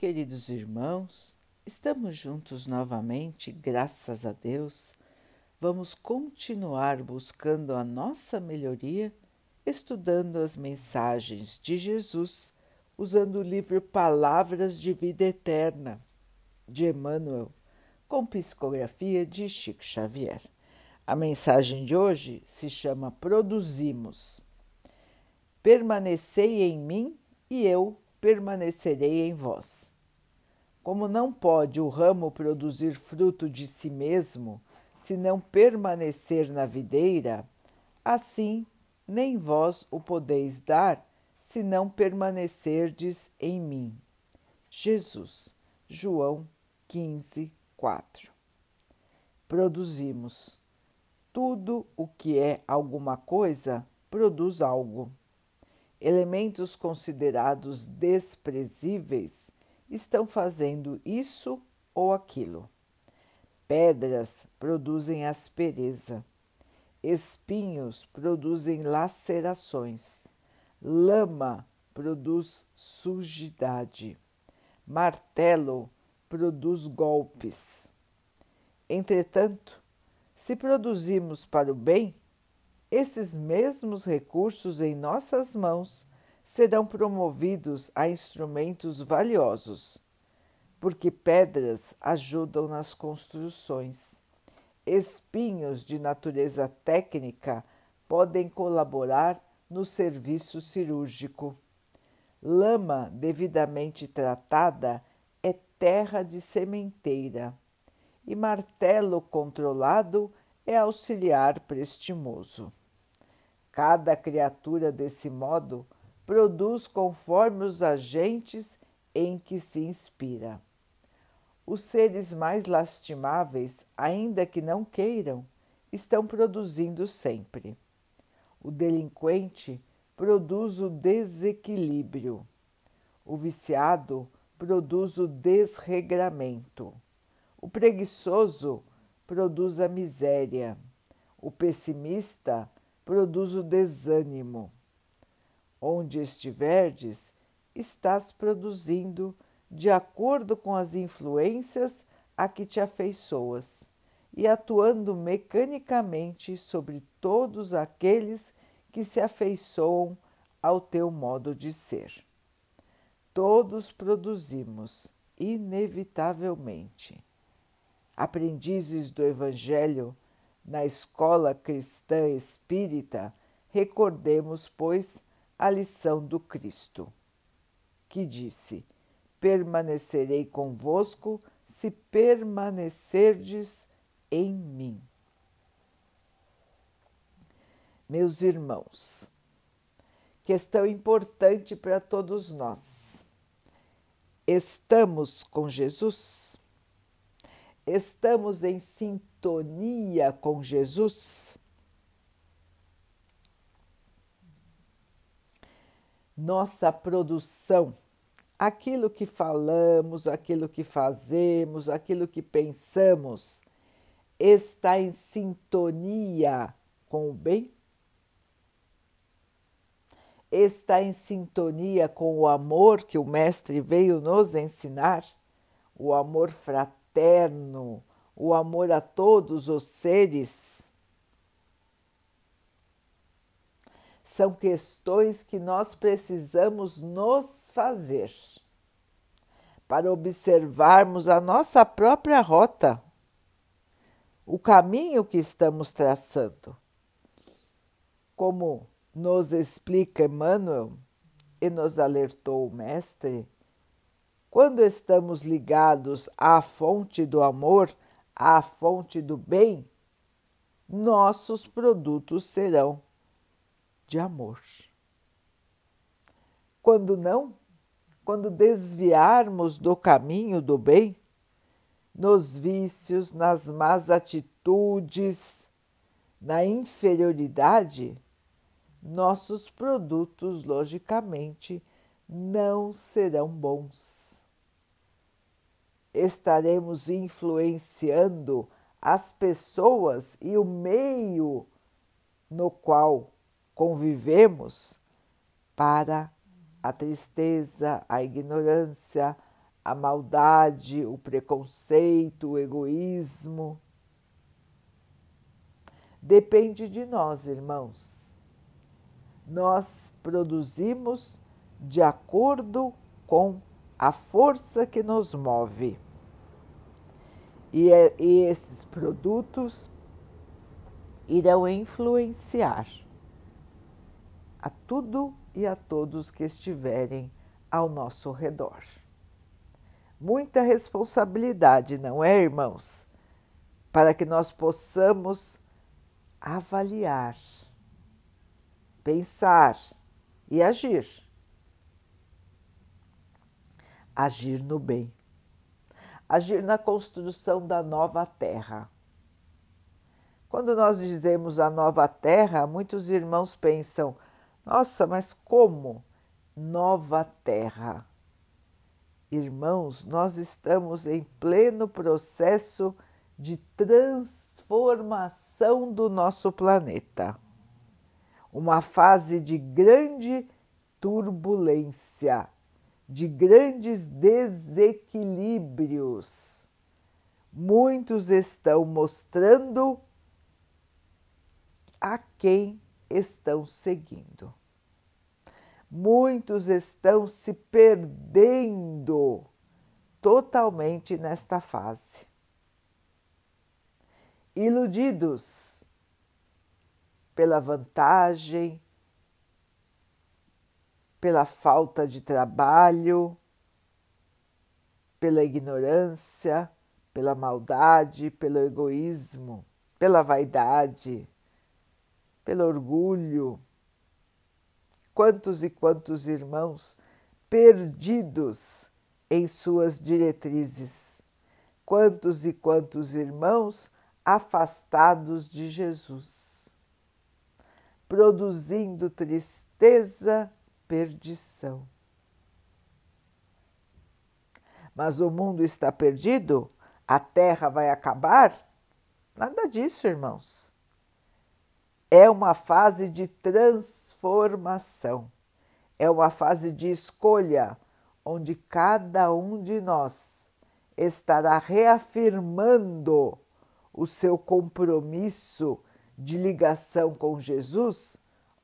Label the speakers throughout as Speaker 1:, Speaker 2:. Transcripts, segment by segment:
Speaker 1: queridos irmãos, estamos juntos novamente, graças a Deus. Vamos continuar buscando a nossa melhoria, estudando as mensagens de Jesus, usando o livro Palavras de Vida Eterna, de Emmanuel, com psicografia de Chico Xavier. A mensagem de hoje se chama Produzimos. Permanecei em mim e eu permanecerei em vós. Como não pode o ramo produzir fruto de si mesmo, se não permanecer na videira, assim nem vós o podeis dar, se não permanecerdes em mim. Jesus, João 15, 4. Produzimos. Tudo o que é alguma coisa produz algo elementos considerados desprezíveis estão fazendo isso ou aquilo. Pedras produzem aspereza, espinhos produzem lacerações, lama produz sujidade, martelo produz golpes. Entretanto, se produzimos para o bem, esses mesmos recursos em nossas mãos serão promovidos a instrumentos valiosos, porque pedras ajudam nas construções. Espinhos de natureza técnica podem colaborar no serviço cirúrgico. Lama devidamente tratada é terra de sementeira, e martelo controlado é auxiliar prestimoso. Cada criatura, desse modo, produz conforme os agentes em que se inspira. Os seres mais lastimáveis, ainda que não queiram, estão produzindo sempre. O delinquente produz o desequilíbrio. O viciado produz o desregramento. O preguiçoso produz a miséria. O pessimista produz o desânimo. Onde estiverdes, estás produzindo de acordo com as influências a que te afeiçoas e atuando mecanicamente sobre todos aqueles que se afeiçoam ao teu modo de ser. Todos produzimos, inevitavelmente. Aprendizes do Evangelho na escola cristã espírita, recordemos, pois, a lição do Cristo, que disse: Permanecerei convosco se permanecerdes em mim. Meus irmãos, questão importante para todos nós. Estamos com Jesus? Estamos em sintonia com Jesus? Nossa produção, aquilo que falamos, aquilo que fazemos, aquilo que pensamos, está em sintonia com o bem? Está em sintonia com o amor que o Mestre veio nos ensinar? O amor fraterno eterno, o amor a todos os seres, são questões que nós precisamos nos fazer para observarmos a nossa própria rota, o caminho que estamos traçando. Como nos explica Emmanuel e nos alertou o Mestre, quando estamos ligados à fonte do amor, à fonte do bem, nossos produtos serão de amor. Quando não, quando desviarmos do caminho do bem, nos vícios, nas más atitudes, na inferioridade, nossos produtos, logicamente, não serão bons estaremos influenciando as pessoas e o meio no qual convivemos para a tristeza, a ignorância, a maldade, o preconceito, o egoísmo. Depende de nós, irmãos. Nós produzimos de acordo com a força que nos move. E, é, e esses produtos irão influenciar a tudo e a todos que estiverem ao nosso redor. Muita responsabilidade, não é, irmãos? Para que nós possamos avaliar, pensar e agir. Agir no bem, agir na construção da nova terra. Quando nós dizemos a nova terra, muitos irmãos pensam: nossa, mas como? Nova terra. Irmãos, nós estamos em pleno processo de transformação do nosso planeta. Uma fase de grande turbulência, de grandes desequilíbrios. Muitos estão mostrando a quem estão seguindo. Muitos estão se perdendo totalmente nesta fase. Iludidos pela vantagem, pela falta de trabalho, pela ignorância, pela maldade, pelo egoísmo, pela vaidade, pelo orgulho. Quantos e quantos irmãos perdidos em suas diretrizes, quantos e quantos irmãos afastados de Jesus, produzindo tristeza, perdição. Mas o mundo está perdido? A terra vai acabar? Nada disso, irmãos. É uma fase de transformação. É uma fase de escolha, onde cada um de nós estará reafirmando o seu compromisso de ligação com Jesus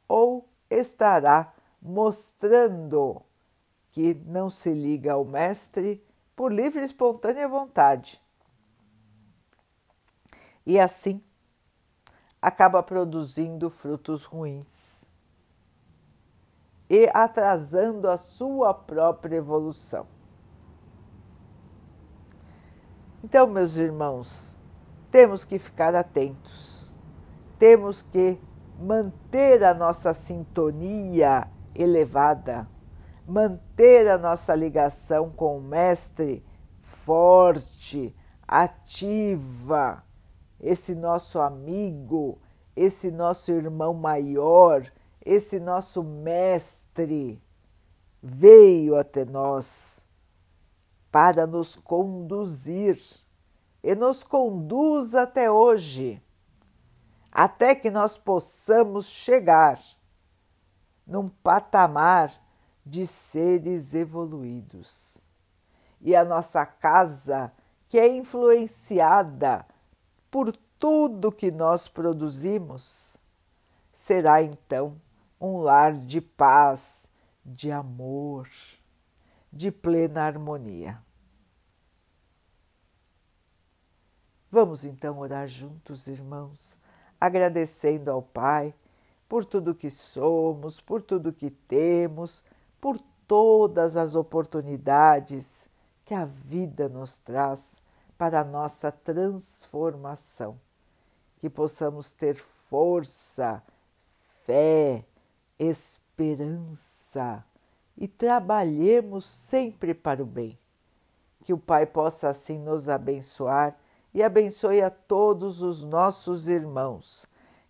Speaker 1: ou estará mostrando que não se liga ao Mestre por livre e espontânea vontade. E assim acaba produzindo frutos ruins e atrasando a sua própria evolução. Então, meus irmãos, temos que ficar atentos, temos que manter a nossa sintonia elevada, manter a nossa ligação com o Mestre forte, ativa, esse nosso amigo, esse nosso irmão maior esse nosso Mestre veio até nós para nos conduzir e nos conduz até hoje, até que nós possamos chegar num patamar de seres evoluídos. E a nossa casa, que é influenciada por tudo que nós produzimos, será então um lar de paz, de amor, de plena harmonia. Vamos então orar juntos, irmãos, agradecendo ao Pai por tudo que somos, por tudo que temos, por todas as oportunidades que a vida nos traz para a nossa transformação. Que possamos ter força, fé, esperança e trabalhemos sempre para o bem. Que o Pai possa assim nos abençoar e abençoe a todos os nossos irmãos.